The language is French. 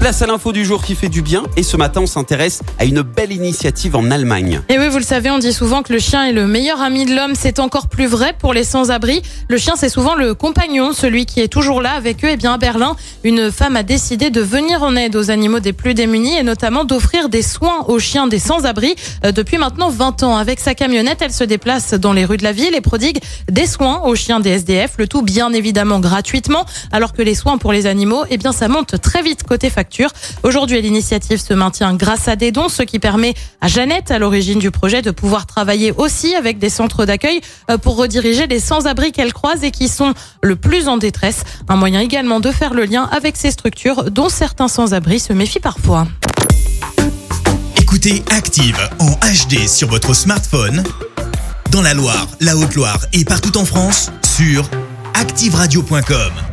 Place à l'info du jour qui fait du bien et ce matin on s'intéresse à une belle initiative en Allemagne. Et oui, vous le savez, on dit souvent que le chien est le meilleur ami de l'homme. C'est encore plus vrai pour les sans-abri. Le chien, c'est souvent le compagnon, celui qui est toujours là avec eux. Et bien à Berlin, une femme a décidé de venir en aide aux animaux des plus démunis et notamment d'offrir des soins aux chiens des sans-abri euh, depuis maintenant 20 ans. Avec sa camionnette, elle se déplace dans les rues de la ville et prodigue des soins aux chiens des SDF, le tout bien évidemment gratuitement, alors que les soins pour les animaux, eh bien ça monte très vite côté Aujourd'hui, l'initiative se maintient grâce à des dons, ce qui permet à Jeannette, à l'origine du projet, de pouvoir travailler aussi avec des centres d'accueil euh, pour rediriger les sans-abri qu'elle croise et qui sont le plus en détresse. Un moyen également de faire le lien avec ces structures dont certains sans-abri se méfient parfois. Écoutez Active en HD sur votre smartphone, dans la Loire, la Haute-Loire et partout en France, sur activeradio.com.